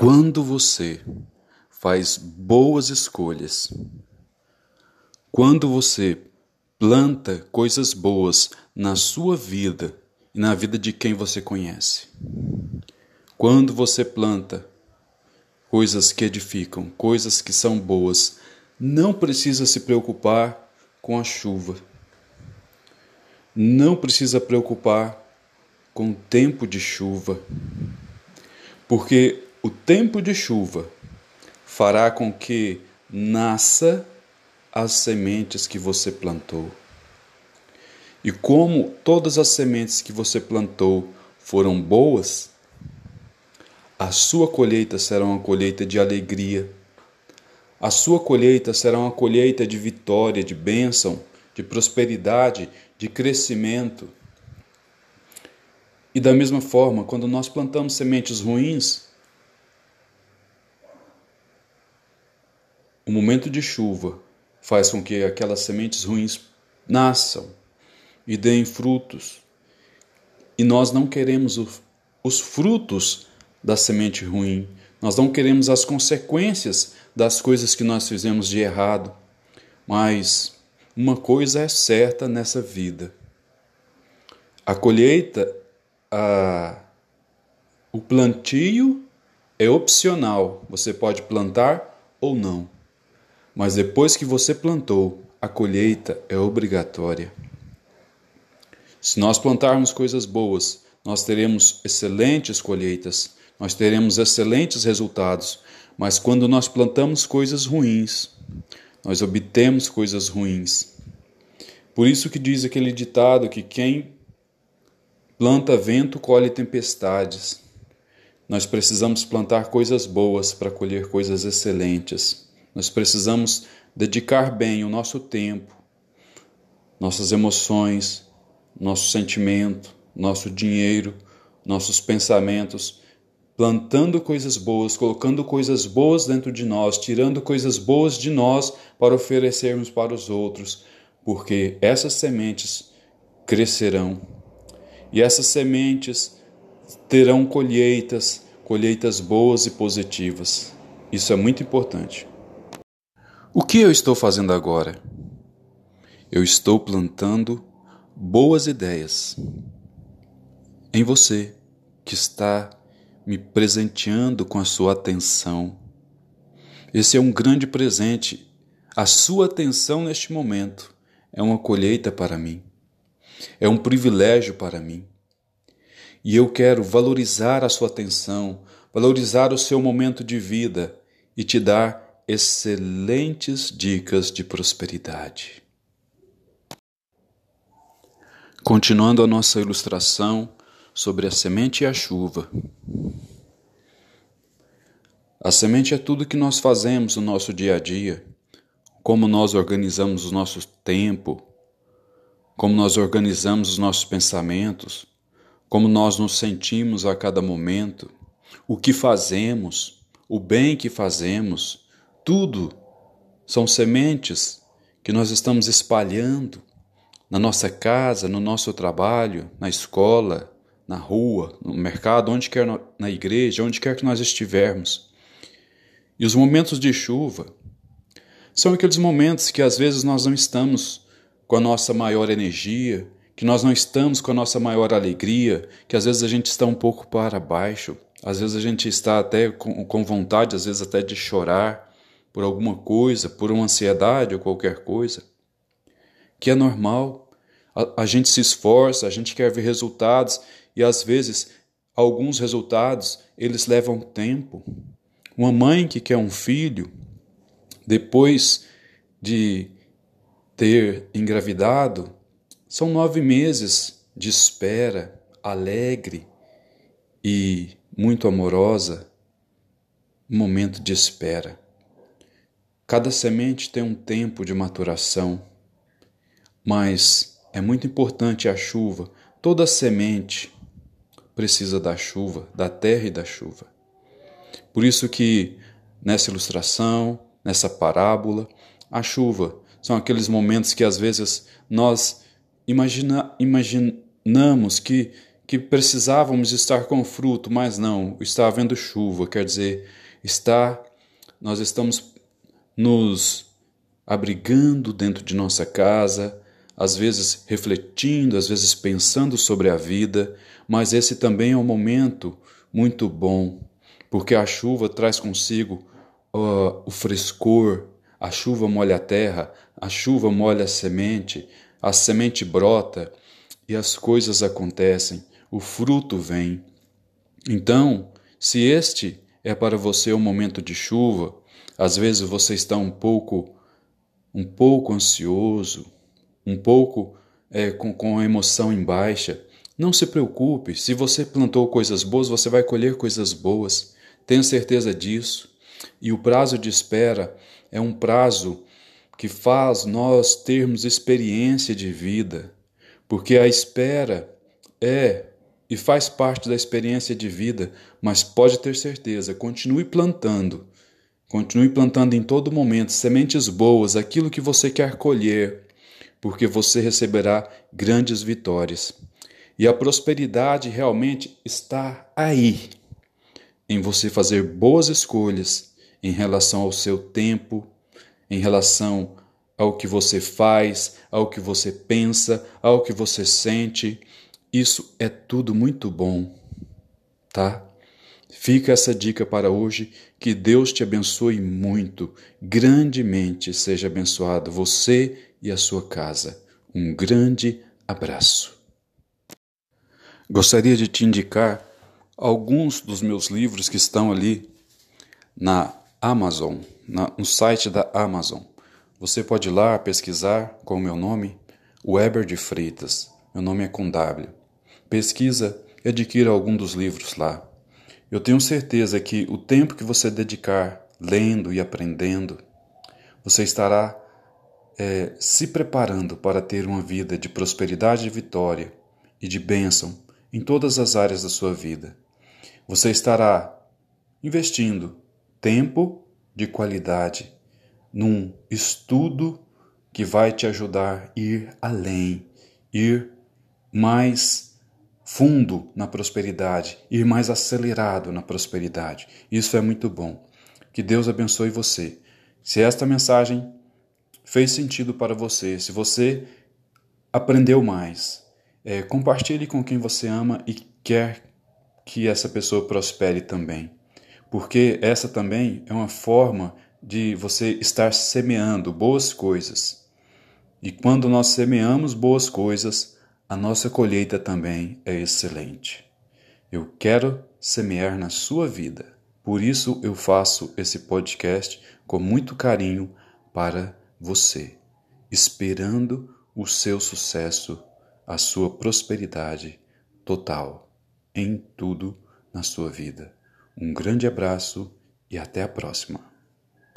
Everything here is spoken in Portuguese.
Quando você faz boas escolhas, quando você planta coisas boas na sua vida e na vida de quem você conhece, quando você planta coisas que edificam, coisas que são boas, não precisa se preocupar com a chuva. Não precisa preocupar com o tempo de chuva. Porque o tempo de chuva fará com que nasça as sementes que você plantou. E como todas as sementes que você plantou foram boas, a sua colheita será uma colheita de alegria. A sua colheita será uma colheita de vitória, de bênção, de prosperidade, de crescimento. E da mesma forma, quando nós plantamos sementes ruins, o momento de chuva faz com que aquelas sementes ruins nasçam e deem frutos. E nós não queremos os frutos da semente ruim, nós não queremos as consequências das coisas que nós fizemos de errado. Mas uma coisa é certa nessa vida: a colheita, a, o plantio é opcional, você pode plantar ou não. Mas depois que você plantou, a colheita é obrigatória. Se nós plantarmos coisas boas, nós teremos excelentes colheitas, nós teremos excelentes resultados. Mas quando nós plantamos coisas ruins, nós obtemos coisas ruins. Por isso que diz aquele ditado que quem planta vento colhe tempestades. Nós precisamos plantar coisas boas para colher coisas excelentes. Nós precisamos dedicar bem o nosso tempo, nossas emoções, nosso sentimento, nosso dinheiro, nossos pensamentos, plantando coisas boas, colocando coisas boas dentro de nós, tirando coisas boas de nós para oferecermos para os outros, porque essas sementes crescerão e essas sementes terão colheitas, colheitas boas e positivas. Isso é muito importante. O que eu estou fazendo agora? Eu estou plantando boas ideias em você que está me presenteando com a sua atenção. Esse é um grande presente. A sua atenção neste momento é uma colheita para mim. É um privilégio para mim. E eu quero valorizar a sua atenção, valorizar o seu momento de vida e te dar excelentes dicas de prosperidade. Continuando a nossa ilustração sobre a semente e a chuva. A semente é tudo que nós fazemos no nosso dia a dia, como nós organizamos o nosso tempo, como nós organizamos os nossos pensamentos, como nós nos sentimos a cada momento, o que fazemos, o bem que fazemos tudo são sementes que nós estamos espalhando na nossa casa, no nosso trabalho, na escola, na rua, no mercado, onde quer na igreja, onde quer que nós estivermos. E os momentos de chuva são aqueles momentos que às vezes nós não estamos com a nossa maior energia, que nós não estamos com a nossa maior alegria, que às vezes a gente está um pouco para baixo, às vezes a gente está até com, com vontade, às vezes até de chorar por alguma coisa, por uma ansiedade ou qualquer coisa, que é normal. A, a gente se esforça, a gente quer ver resultados e às vezes alguns resultados eles levam tempo. Uma mãe que quer um filho, depois de ter engravidado, são nove meses de espera alegre e muito amorosa, momento de espera. Cada semente tem um tempo de maturação, mas é muito importante a chuva. Toda semente precisa da chuva, da terra e da chuva. Por isso que nessa ilustração, nessa parábola, a chuva são aqueles momentos que às vezes nós imagina, imaginamos que, que precisávamos estar com fruto, mas não, está havendo chuva, quer dizer, está nós estamos nos abrigando dentro de nossa casa, às vezes refletindo, às vezes pensando sobre a vida, mas esse também é um momento muito bom, porque a chuva traz consigo uh, o frescor, a chuva molha a terra, a chuva molha a semente, a semente brota e as coisas acontecem, o fruto vem. Então, se este é para você um momento de chuva, às vezes você está um pouco um pouco ansioso, um pouco é, com, com a emoção em baixa, não se preocupe. Se você plantou coisas boas, você vai colher coisas boas. Tenha certeza disso. E o prazo de espera é um prazo que faz nós termos experiência de vida, porque a espera é e faz parte da experiência de vida, mas pode ter certeza, continue plantando. Continue plantando em todo momento sementes boas, aquilo que você quer colher, porque você receberá grandes vitórias. E a prosperidade realmente está aí, em você fazer boas escolhas em relação ao seu tempo, em relação ao que você faz, ao que você pensa, ao que você sente. Isso é tudo muito bom, tá? Fica essa dica para hoje. Que Deus te abençoe muito, grandemente seja abençoado você e a sua casa. Um grande abraço. Gostaria de te indicar alguns dos meus livros que estão ali na Amazon, na, no site da Amazon. Você pode ir lá pesquisar com o meu nome, Weber de Freitas. Meu nome é com W. Pesquisa e adquira algum dos livros lá. Eu tenho certeza que o tempo que você dedicar lendo e aprendendo, você estará é, se preparando para ter uma vida de prosperidade e vitória e de bênção em todas as áreas da sua vida. Você estará investindo tempo de qualidade num estudo que vai te ajudar a ir além, ir mais fundo na prosperidade, ir mais acelerado na prosperidade. Isso é muito bom. Que Deus abençoe você. Se esta mensagem fez sentido para você, se você aprendeu mais, é, compartilhe com quem você ama e quer que essa pessoa prospere também. Porque essa também é uma forma de você estar semeando boas coisas. E quando nós semeamos boas coisas, a nossa colheita também é excelente. Eu quero semear na sua vida, por isso eu faço esse podcast com muito carinho para você, esperando o seu sucesso, a sua prosperidade total em tudo na sua vida. Um grande abraço e até a próxima.